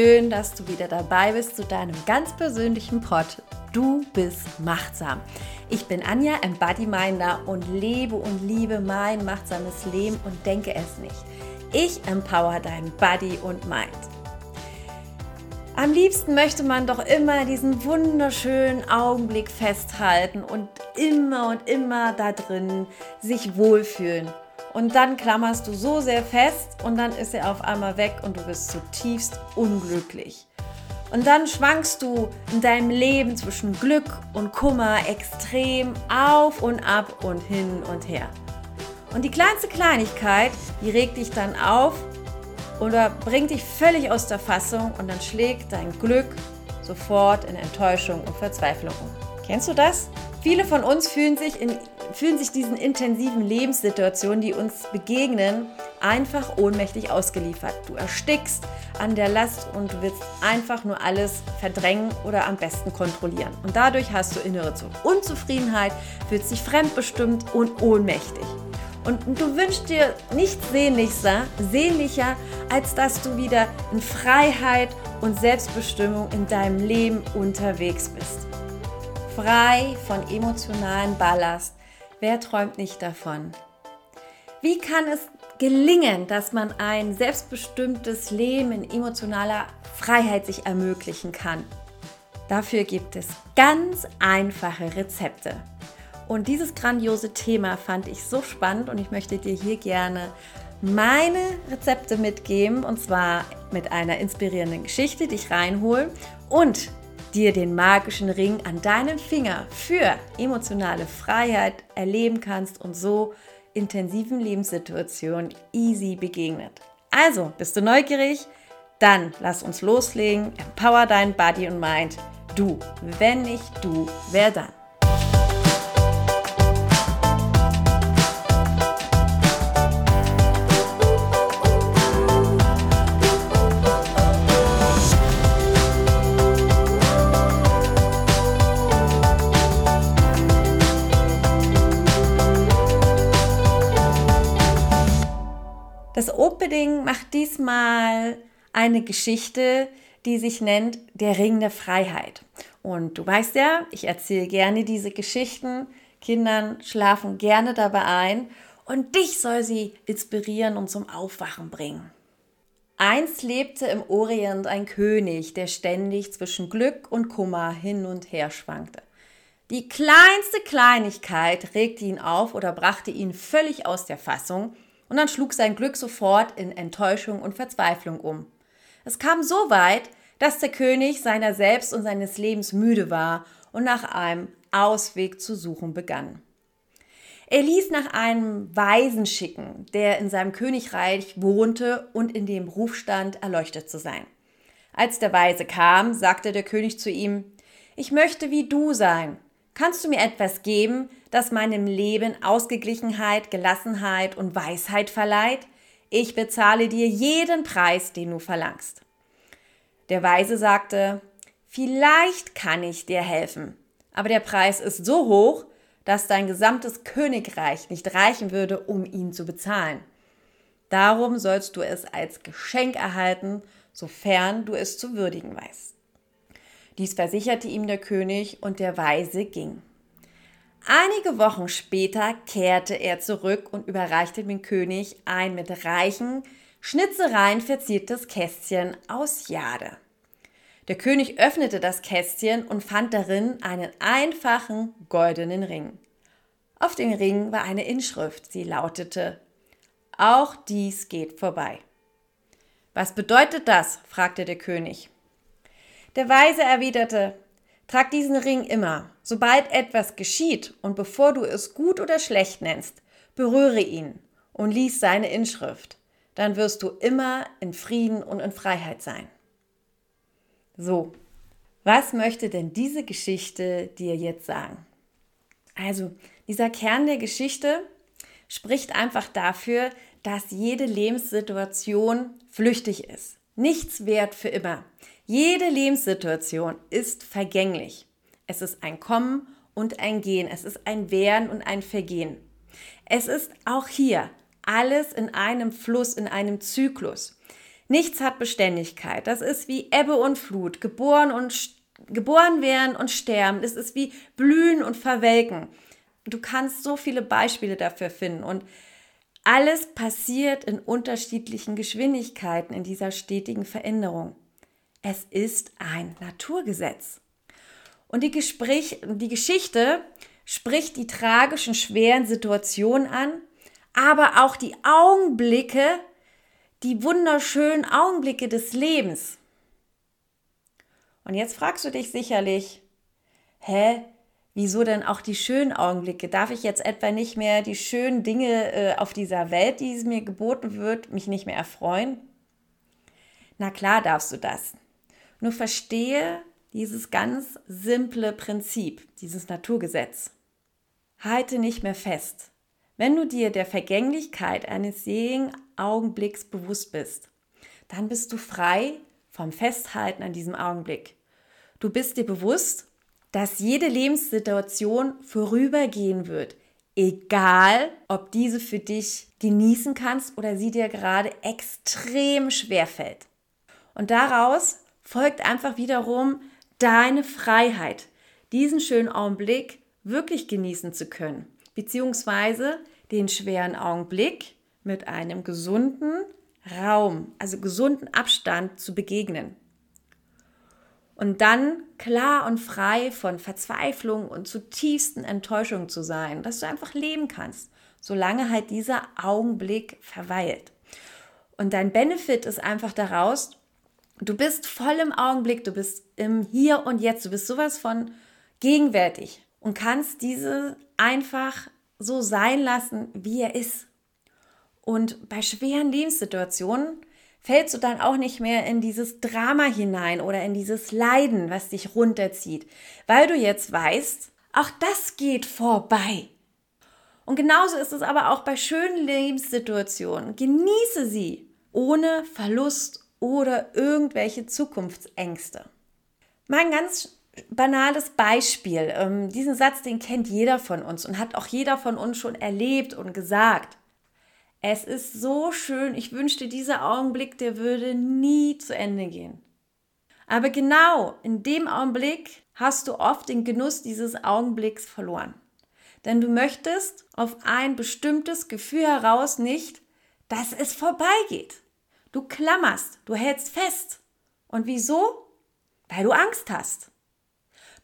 schön, dass du wieder dabei bist zu deinem ganz persönlichen Pod. Du bist machtsam. Ich bin Anja Embodiminder und lebe und liebe mein machtsames Leben und denke es nicht. Ich empower dein Body und Mind. Am liebsten möchte man doch immer diesen wunderschönen Augenblick festhalten und immer und immer da drin sich wohlfühlen. Und dann klammerst du so sehr fest und dann ist er auf einmal weg und du bist zutiefst unglücklich. Und dann schwankst du in deinem Leben zwischen Glück und Kummer extrem auf und ab und hin und her. Und die kleinste Kleinigkeit, die regt dich dann auf oder bringt dich völlig aus der Fassung und dann schlägt dein Glück sofort in Enttäuschung und Verzweiflung um. Kennst du das? Viele von uns fühlen sich, in, fühlen sich diesen intensiven Lebenssituationen, die uns begegnen, einfach ohnmächtig ausgeliefert. Du erstickst an der Last und du willst einfach nur alles verdrängen oder am besten kontrollieren. Und dadurch hast du innere Unzufriedenheit, fühlst dich fremdbestimmt und ohnmächtig. Und du wünschst dir nichts sehnlicher, sehnlicher, als dass du wieder in Freiheit und Selbstbestimmung in deinem Leben unterwegs bist. Frei von emotionalen Ballast. Wer träumt nicht davon? Wie kann es gelingen, dass man ein selbstbestimmtes Leben in emotionaler Freiheit sich ermöglichen kann? Dafür gibt es ganz einfache Rezepte. Und dieses grandiose Thema fand ich so spannend und ich möchte dir hier gerne meine Rezepte mitgeben und zwar mit einer inspirierenden Geschichte, dich reinholen und dir den magischen Ring an deinem Finger für emotionale Freiheit erleben kannst und so intensiven Lebenssituationen easy begegnet. Also, bist du neugierig? Dann lass uns loslegen. Empower dein Body und Mind. Du, wenn nicht du, wer dann? Das Opening macht diesmal eine Geschichte, die sich nennt Der Ring der Freiheit. Und du weißt ja, ich erzähle gerne diese Geschichten. Kindern schlafen gerne dabei ein und dich soll sie inspirieren und zum Aufwachen bringen. Einst lebte im Orient ein König, der ständig zwischen Glück und Kummer hin und her schwankte. Die kleinste Kleinigkeit regte ihn auf oder brachte ihn völlig aus der Fassung und dann schlug sein Glück sofort in Enttäuschung und Verzweiflung um. Es kam so weit, dass der König seiner selbst und seines Lebens müde war und nach einem Ausweg zu suchen begann. Er ließ nach einem Weisen schicken, der in seinem Königreich wohnte und in dem Ruf stand, erleuchtet zu sein. Als der Weise kam, sagte der König zu ihm, ich möchte wie du sein. Kannst du mir etwas geben, das meinem Leben Ausgeglichenheit, Gelassenheit und Weisheit verleiht? Ich bezahle dir jeden Preis, den du verlangst. Der Weise sagte, vielleicht kann ich dir helfen, aber der Preis ist so hoch, dass dein gesamtes Königreich nicht reichen würde, um ihn zu bezahlen. Darum sollst du es als Geschenk erhalten, sofern du es zu würdigen weißt. Dies versicherte ihm der König und der Weise ging. Einige Wochen später kehrte er zurück und überreichte dem König ein mit reichen Schnitzereien verziertes Kästchen aus Jade. Der König öffnete das Kästchen und fand darin einen einfachen goldenen Ring. Auf dem Ring war eine Inschrift, sie lautete Auch dies geht vorbei. Was bedeutet das? fragte der König. Der Weise erwiderte Trag diesen Ring immer. Sobald etwas geschieht und bevor du es gut oder schlecht nennst, berühre ihn und lies seine Inschrift. Dann wirst du immer in Frieden und in Freiheit sein. So, was möchte denn diese Geschichte dir jetzt sagen? Also, dieser Kern der Geschichte spricht einfach dafür, dass jede Lebenssituation flüchtig ist. Nichts wert für immer. Jede Lebenssituation ist vergänglich. Es ist ein Kommen und ein Gehen. Es ist ein Werden und ein Vergehen. Es ist auch hier alles in einem Fluss, in einem Zyklus. Nichts hat Beständigkeit. Das ist wie Ebbe und Flut, geboren und geboren werden und sterben. Es ist wie blühen und verwelken. Du kannst so viele Beispiele dafür finden und alles passiert in unterschiedlichen Geschwindigkeiten in dieser stetigen Veränderung. Es ist ein Naturgesetz. Und die, Gespräch, die Geschichte spricht die tragischen, schweren Situationen an, aber auch die Augenblicke, die wunderschönen Augenblicke des Lebens. Und jetzt fragst du dich sicherlich, hä, wieso denn auch die schönen Augenblicke? Darf ich jetzt etwa nicht mehr die schönen Dinge äh, auf dieser Welt, die es mir geboten wird, mich nicht mehr erfreuen? Na klar darfst du das. Nur verstehe dieses ganz simple Prinzip, dieses Naturgesetz. Halte nicht mehr fest. Wenn du dir der Vergänglichkeit eines jeden Augenblicks bewusst bist, dann bist du frei vom Festhalten an diesem Augenblick. Du bist dir bewusst, dass jede Lebenssituation vorübergehen wird, egal ob diese für dich genießen kannst oder sie dir gerade extrem schwer fällt. Und daraus folgt einfach wiederum deine Freiheit, diesen schönen Augenblick wirklich genießen zu können, beziehungsweise den schweren Augenblick mit einem gesunden Raum, also gesunden Abstand zu begegnen. Und dann klar und frei von Verzweiflung und zutiefsten Enttäuschungen zu sein, dass du einfach leben kannst, solange halt dieser Augenblick verweilt. Und dein Benefit ist einfach daraus, du bist voll im Augenblick, du bist im Hier und Jetzt, du bist sowas von gegenwärtig und kannst diese einfach so sein lassen, wie er ist. Und bei schweren Lebenssituationen fällst du dann auch nicht mehr in dieses Drama hinein oder in dieses Leiden, was dich runterzieht, weil du jetzt weißt, auch das geht vorbei. Und genauso ist es aber auch bei schönen Lebenssituationen. Genieße sie ohne Verlust oder irgendwelche Zukunftsängste. Mal ein ganz banales Beispiel. Ähm, diesen Satz, den kennt jeder von uns und hat auch jeder von uns schon erlebt und gesagt. Es ist so schön, ich wünschte, dieser Augenblick, der würde nie zu Ende gehen. Aber genau in dem Augenblick hast du oft den Genuss dieses Augenblicks verloren. Denn du möchtest auf ein bestimmtes Gefühl heraus nicht, dass es vorbeigeht. Du klammerst, du hältst fest. Und wieso? Weil du Angst hast.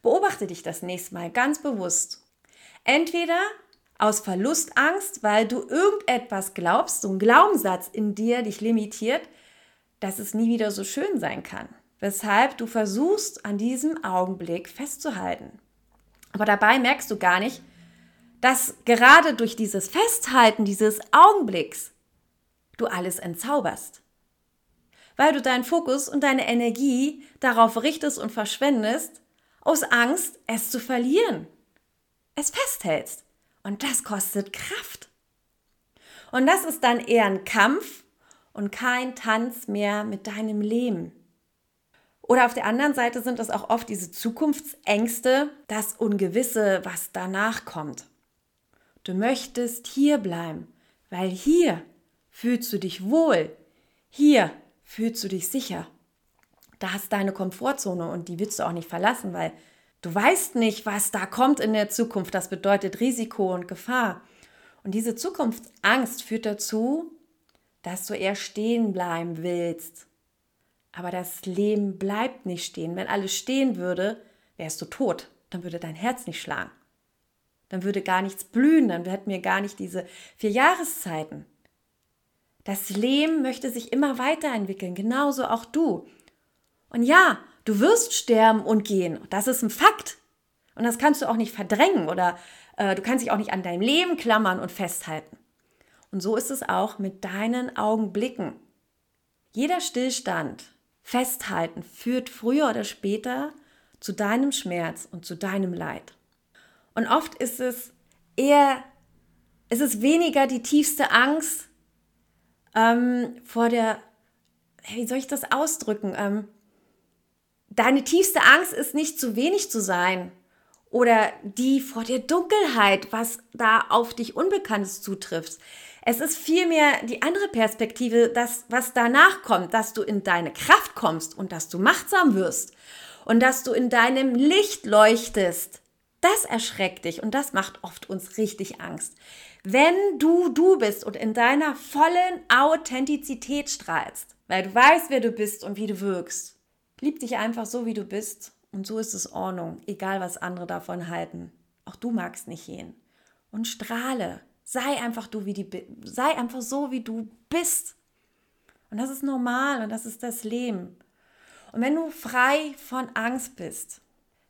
Beobachte dich das nächste Mal ganz bewusst. Entweder aus Verlustangst, weil du irgendetwas glaubst, so ein Glaubenssatz in dir dich limitiert, dass es nie wieder so schön sein kann. Weshalb du versuchst, an diesem Augenblick festzuhalten. Aber dabei merkst du gar nicht, dass gerade durch dieses Festhalten dieses Augenblicks du alles entzauberst. Weil du deinen Fokus und deine Energie darauf richtest und verschwendest, aus Angst, es zu verlieren. Es festhältst. Und das kostet Kraft. Und das ist dann eher ein Kampf und kein Tanz mehr mit deinem Leben. Oder auf der anderen Seite sind es auch oft diese Zukunftsängste, das Ungewisse, was danach kommt. Du möchtest hier bleiben, weil hier fühlst du dich wohl, hier fühlst du dich sicher. Da hast deine Komfortzone und die willst du auch nicht verlassen, weil Du weißt nicht, was da kommt in der Zukunft. Das bedeutet Risiko und Gefahr. Und diese Zukunftsangst führt dazu, dass du eher stehen bleiben willst. Aber das Leben bleibt nicht stehen. Wenn alles stehen würde, wärst du tot. Dann würde dein Herz nicht schlagen. Dann würde gar nichts blühen. Dann hätten wir gar nicht diese vier Jahreszeiten. Das Leben möchte sich immer weiterentwickeln, genauso auch du. Und ja, Du wirst sterben und gehen. Das ist ein Fakt. Und das kannst du auch nicht verdrängen oder äh, du kannst dich auch nicht an deinem Leben klammern und festhalten. Und so ist es auch mit deinen Augenblicken. Jeder Stillstand, Festhalten führt früher oder später zu deinem Schmerz und zu deinem Leid. Und oft ist es eher, ist es weniger die tiefste Angst ähm, vor der, wie soll ich das ausdrücken? Ähm, Deine tiefste Angst ist nicht zu wenig zu sein oder die vor der Dunkelheit, was da auf dich Unbekanntes zutrifft. Es ist vielmehr die andere Perspektive, das, was danach kommt, dass du in deine Kraft kommst und dass du machtsam wirst und dass du in deinem Licht leuchtest. Das erschreckt dich und das macht oft uns richtig Angst. Wenn du du bist und in deiner vollen Authentizität strahlst, weil du weißt, wer du bist und wie du wirkst, lieb dich einfach so, wie du bist und so ist es Ordnung, egal was andere davon halten. Auch du magst nicht gehen. Und strahle. Sei einfach du, wie die, sei einfach so, wie du bist. Und das ist normal und das ist das Leben. Und wenn du frei von Angst bist,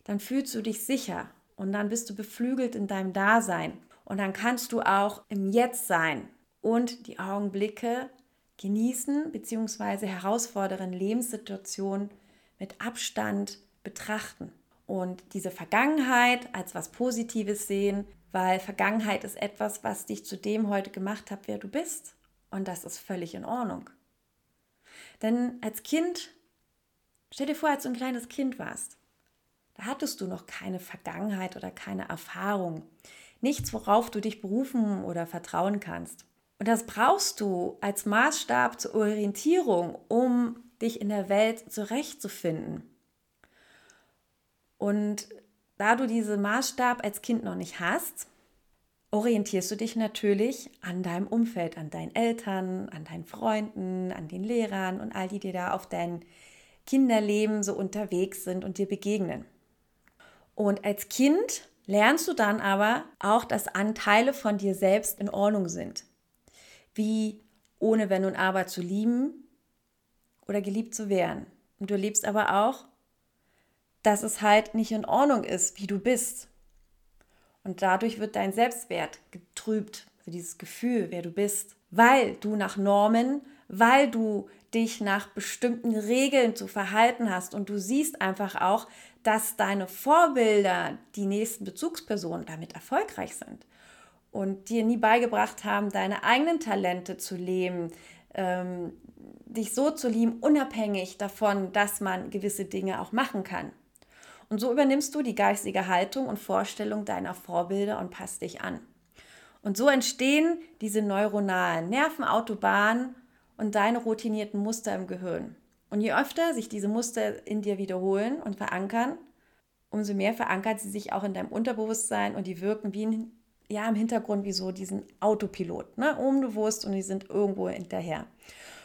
dann fühlst du dich sicher und dann bist du beflügelt in deinem Dasein. Und dann kannst du auch im Jetzt sein und die Augenblicke genießen bzw. herausfordernden Lebenssituationen mit Abstand betrachten und diese Vergangenheit als was Positives sehen, weil Vergangenheit ist etwas, was dich zu dem heute gemacht hat, wer du bist. Und das ist völlig in Ordnung. Denn als Kind, stell dir vor, als du ein kleines Kind warst, da hattest du noch keine Vergangenheit oder keine Erfahrung. Nichts, worauf du dich berufen oder vertrauen kannst. Und das brauchst du als Maßstab zur Orientierung, um dich in der Welt zurechtzufinden. Und da du diesen Maßstab als Kind noch nicht hast, orientierst du dich natürlich an deinem Umfeld, an deinen Eltern, an deinen Freunden, an den Lehrern und all die, die da auf dein Kinderleben so unterwegs sind und dir begegnen. Und als Kind lernst du dann aber auch, dass Anteile von dir selbst in Ordnung sind. Wie ohne Wenn und Aber zu lieben oder geliebt zu werden. Und du lebst aber auch, dass es halt nicht in Ordnung ist, wie du bist. Und dadurch wird dein Selbstwert getrübt, für dieses Gefühl, wer du bist, weil du nach Normen, weil du dich nach bestimmten Regeln zu verhalten hast und du siehst einfach auch, dass deine Vorbilder, die nächsten Bezugspersonen, damit erfolgreich sind und dir nie beigebracht haben, deine eigenen Talente zu leben, ähm, dich so zu lieben, unabhängig davon, dass man gewisse Dinge auch machen kann. Und so übernimmst du die geistige Haltung und Vorstellung deiner Vorbilder und passt dich an. Und so entstehen diese neuronalen Nervenautobahnen und deine routinierten Muster im Gehirn. Und je öfter sich diese Muster in dir wiederholen und verankern, umso mehr verankert sie sich auch in deinem Unterbewusstsein und die wirken wie ein, ja, im Hintergrund wie so diesen Autopilot, ne? unbewusst und die sind irgendwo hinterher.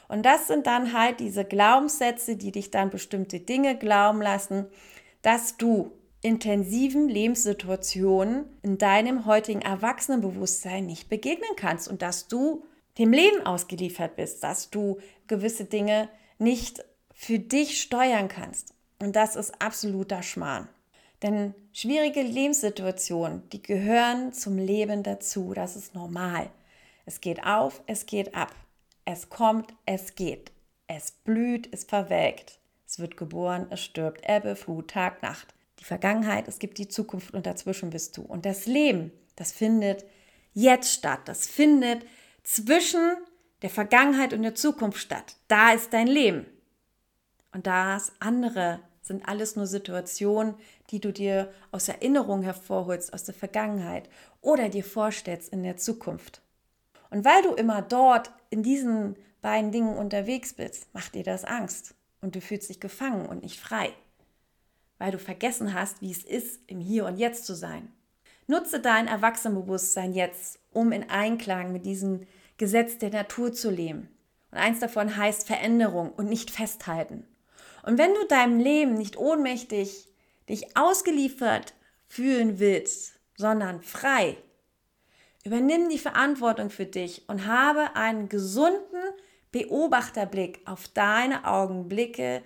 Und das sind dann halt diese Glaubenssätze, die dich dann bestimmte Dinge glauben lassen, dass du intensiven Lebenssituationen in deinem heutigen Erwachsenenbewusstsein nicht begegnen kannst und dass du dem Leben ausgeliefert bist, dass du gewisse Dinge nicht für dich steuern kannst. Und das ist absoluter Schmarrn. Denn schwierige Lebenssituationen, die gehören zum Leben dazu. Das ist normal. Es geht auf, es geht ab. Es kommt, es geht. Es blüht, es verwelkt. Es wird geboren, es stirbt, Ebbe, Flut, Tag, Nacht. Die Vergangenheit, es gibt die Zukunft und dazwischen bist du. Und das Leben, das findet jetzt statt. Das findet zwischen der Vergangenheit und der Zukunft statt. Da ist dein Leben. Und das andere sind alles nur Situationen, die du dir aus Erinnerung hervorholst, aus der Vergangenheit oder dir vorstellst in der Zukunft. Und weil du immer dort in diesen beiden Dingen unterwegs bist, macht dir das Angst und du fühlst dich gefangen und nicht frei, weil du vergessen hast, wie es ist, im Hier und Jetzt zu sein. Nutze dein Erwachsenenbewusstsein jetzt, um in Einklang mit diesem Gesetz der Natur zu leben. Und eins davon heißt Veränderung und nicht festhalten. Und wenn du deinem Leben nicht ohnmächtig dich ausgeliefert fühlen willst, sondern frei, übernimm die Verantwortung für dich und habe einen gesunden Beobachterblick auf deine Augenblicke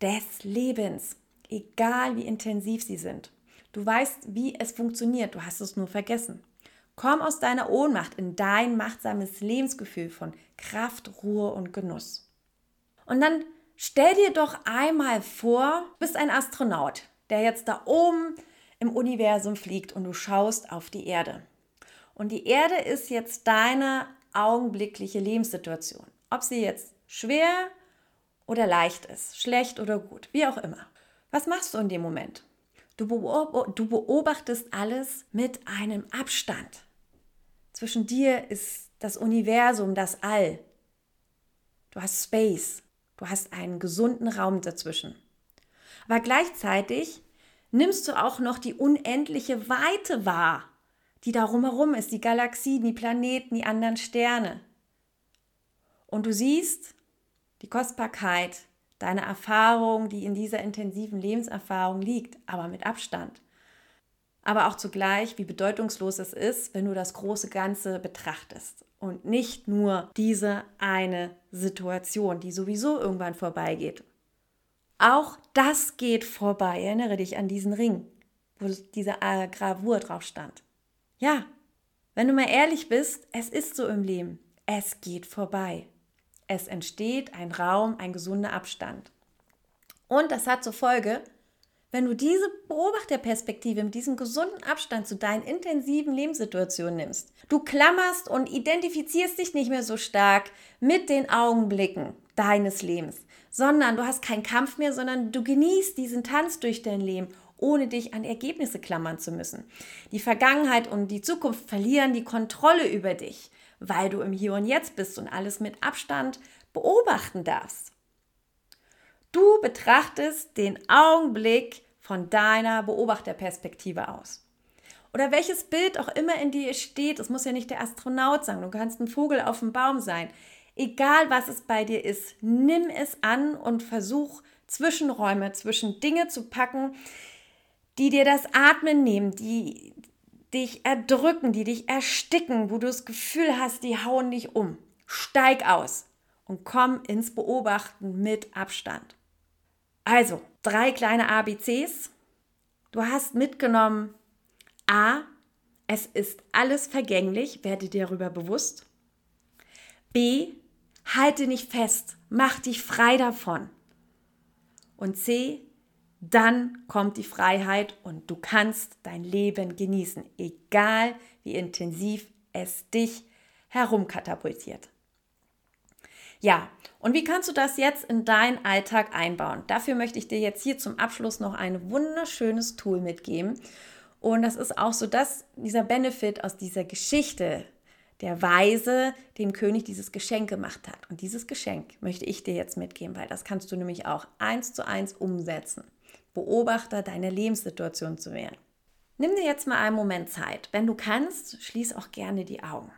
des Lebens, egal wie intensiv sie sind. Du weißt, wie es funktioniert, du hast es nur vergessen. Komm aus deiner Ohnmacht in dein machtsames Lebensgefühl von Kraft, Ruhe und Genuss. Und dann stell dir doch einmal vor, du bist ein Astronaut, der jetzt da oben im Universum fliegt und du schaust auf die Erde. Und die Erde ist jetzt deine augenblickliche Lebenssituation. Ob sie jetzt schwer oder leicht ist, schlecht oder gut, wie auch immer. Was machst du in dem Moment? Du, beobachtest alles mit einem Abstand. Zwischen dir ist das Universum, das All. Du hast Space. Du hast einen gesunden Raum dazwischen. Aber gleichzeitig nimmst du auch noch die unendliche Weite wahr, die darum herum ist, die Galaxien, die Planeten, die anderen Sterne. Und du siehst die Kostbarkeit deiner Erfahrung, die in dieser intensiven Lebenserfahrung liegt, aber mit Abstand. Aber auch zugleich, wie bedeutungslos es ist, wenn du das große Ganze betrachtest und nicht nur diese eine Situation, die sowieso irgendwann vorbeigeht. Auch das geht vorbei. Erinnere dich an diesen Ring, wo diese äh, Gravur drauf stand. Ja, wenn du mal ehrlich bist, es ist so im Leben. Es geht vorbei. Es entsteht ein Raum, ein gesunder Abstand. Und das hat zur Folge, wenn du diese Beobachterperspektive mit diesem gesunden Abstand zu deinen intensiven Lebenssituationen nimmst, du klammerst und identifizierst dich nicht mehr so stark mit den Augenblicken deines Lebens, sondern du hast keinen Kampf mehr, sondern du genießt diesen Tanz durch dein Leben, ohne dich an Ergebnisse klammern zu müssen. Die Vergangenheit und die Zukunft verlieren die Kontrolle über dich weil du im Hier und Jetzt bist und alles mit Abstand beobachten darfst. Du betrachtest den Augenblick von deiner Beobachterperspektive aus. Oder welches Bild auch immer in dir steht, es muss ja nicht der Astronaut sein, du kannst ein Vogel auf dem Baum sein. Egal was es bei dir ist, nimm es an und versuch Zwischenräume, zwischen Dinge zu packen, die dir das Atmen nehmen, die dich erdrücken, die dich ersticken, wo du das Gefühl hast, die hauen dich um. Steig aus und komm ins Beobachten mit Abstand. Also, drei kleine ABCs. Du hast mitgenommen, A, es ist alles vergänglich, werde dir darüber bewusst. B, halte nicht fest, mach dich frei davon. Und C, dann kommt die Freiheit und du kannst dein Leben genießen, egal wie intensiv es dich herumkatapultiert. Ja, und wie kannst du das jetzt in deinen Alltag einbauen? Dafür möchte ich dir jetzt hier zum Abschluss noch ein wunderschönes Tool mitgeben. Und das ist auch so, dass dieser Benefit aus dieser Geschichte der Weise dem König dieses Geschenk gemacht hat. Und dieses Geschenk möchte ich dir jetzt mitgeben, weil das kannst du nämlich auch eins zu eins umsetzen. Beobachter deiner Lebenssituation zu werden. Nimm dir jetzt mal einen Moment Zeit. Wenn du kannst, schließ auch gerne die Augen.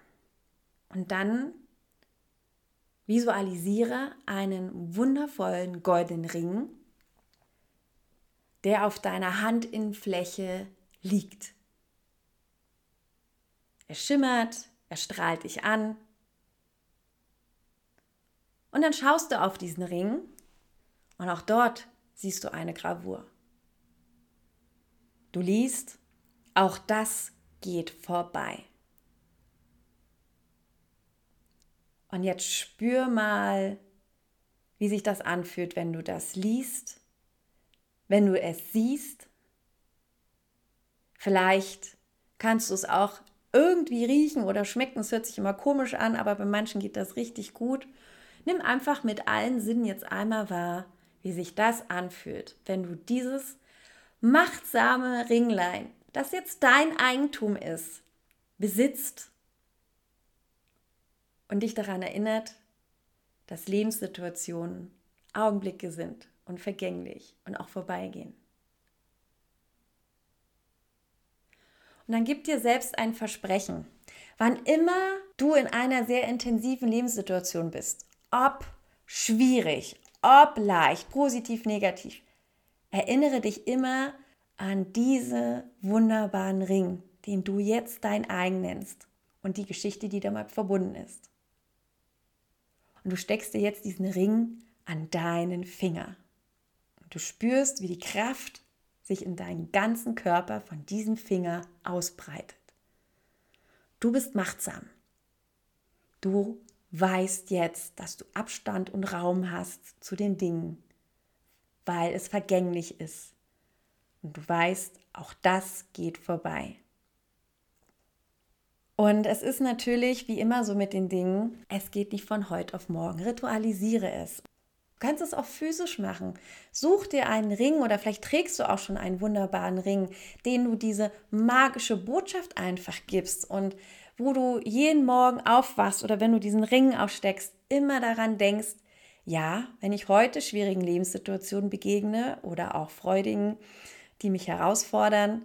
Und dann visualisiere einen wundervollen goldenen Ring, der auf deiner Handinnenfläche liegt. Er schimmert, er strahlt dich an. Und dann schaust du auf diesen Ring und auch dort siehst du eine Gravur. Du liest, auch das geht vorbei. Und jetzt spür mal, wie sich das anfühlt, wenn du das liest, wenn du es siehst. Vielleicht kannst du es auch irgendwie riechen oder schmecken. Es hört sich immer komisch an, aber bei manchen geht das richtig gut. Nimm einfach mit allen Sinnen jetzt einmal wahr, wie sich das anfühlt, wenn du dieses machtsame Ringlein, das jetzt dein Eigentum ist, besitzt und dich daran erinnert, dass Lebenssituationen Augenblicke sind und vergänglich und auch vorbeigehen. Und dann gib dir selbst ein Versprechen. Wann immer du in einer sehr intensiven Lebenssituation bist, ob schwierig, ob leicht, positiv, negativ, erinnere dich immer an diesen wunderbaren Ring, den du jetzt dein eigen nennst und die Geschichte, die damit verbunden ist. Und du steckst dir jetzt diesen Ring an deinen Finger. Und du spürst, wie die Kraft sich in deinen ganzen Körper von diesem Finger ausbreitet. Du bist machtsam. Du weißt jetzt, dass du Abstand und Raum hast zu den Dingen, weil es vergänglich ist. Und du weißt, auch das geht vorbei. Und es ist natürlich wie immer so mit den Dingen, es geht nicht von heute auf morgen. Ritualisiere es. Du kannst es auch physisch machen. Such dir einen Ring oder vielleicht trägst du auch schon einen wunderbaren Ring, den du diese magische Botschaft einfach gibst und wo du jeden Morgen aufwachst oder wenn du diesen Ring aufsteckst, immer daran denkst, ja, wenn ich heute schwierigen Lebenssituationen begegne oder auch freudigen, die mich herausfordern,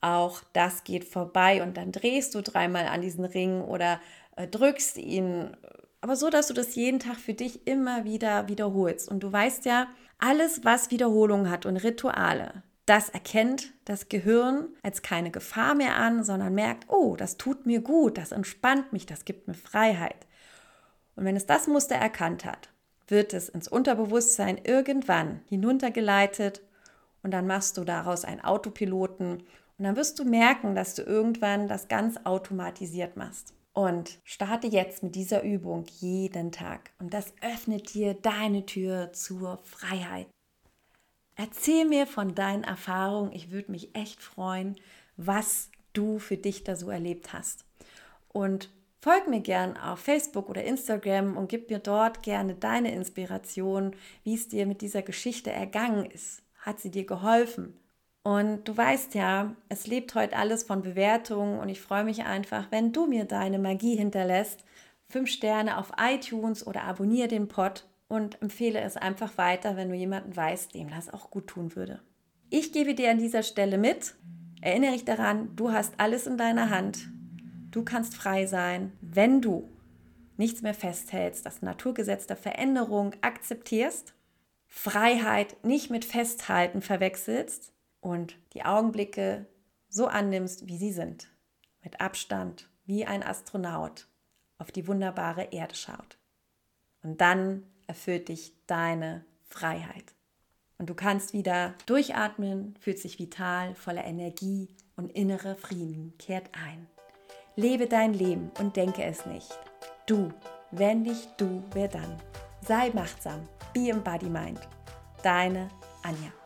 auch das geht vorbei und dann drehst du dreimal an diesen Ring oder äh, drückst ihn, aber so, dass du das jeden Tag für dich immer wieder wiederholst. Und du weißt ja, alles, was Wiederholung hat und Rituale, das erkennt das Gehirn als keine Gefahr mehr an, sondern merkt, oh, das tut mir gut, das entspannt mich, das gibt mir Freiheit. Und wenn es das Muster erkannt hat, wird es ins Unterbewusstsein irgendwann hinuntergeleitet und dann machst du daraus einen Autopiloten und dann wirst du merken, dass du irgendwann das ganz automatisiert machst. Und starte jetzt mit dieser Übung jeden Tag. Und das öffnet dir deine Tür zur Freiheit. Erzähl mir von deinen Erfahrungen. Ich würde mich echt freuen, was du für dich da so erlebt hast. Und folg mir gern auf Facebook oder Instagram und gib mir dort gerne deine Inspiration, wie es dir mit dieser Geschichte ergangen ist. Hat sie dir geholfen? Und du weißt ja, es lebt heute alles von Bewertungen und ich freue mich einfach, wenn du mir deine Magie hinterlässt. Fünf Sterne auf iTunes oder abonniere den Pod und empfehle es einfach weiter, wenn du jemanden weißt, dem das auch gut tun würde. Ich gebe dir an dieser Stelle mit, erinnere dich daran, du hast alles in deiner Hand. Du kannst frei sein, wenn du nichts mehr festhältst, das Naturgesetz der Veränderung akzeptierst, Freiheit nicht mit Festhalten verwechselst und die Augenblicke so annimmst, wie sie sind, mit Abstand, wie ein Astronaut auf die wunderbare Erde schaut. Und dann erfüllt dich deine Freiheit. Und du kannst wieder durchatmen, fühlt sich vital, voller Energie und innere Frieden kehrt ein. Lebe dein Leben und denke es nicht. Du, wenn nicht du, wer dann? Sei machtsam, be embody mind. Deine Anja.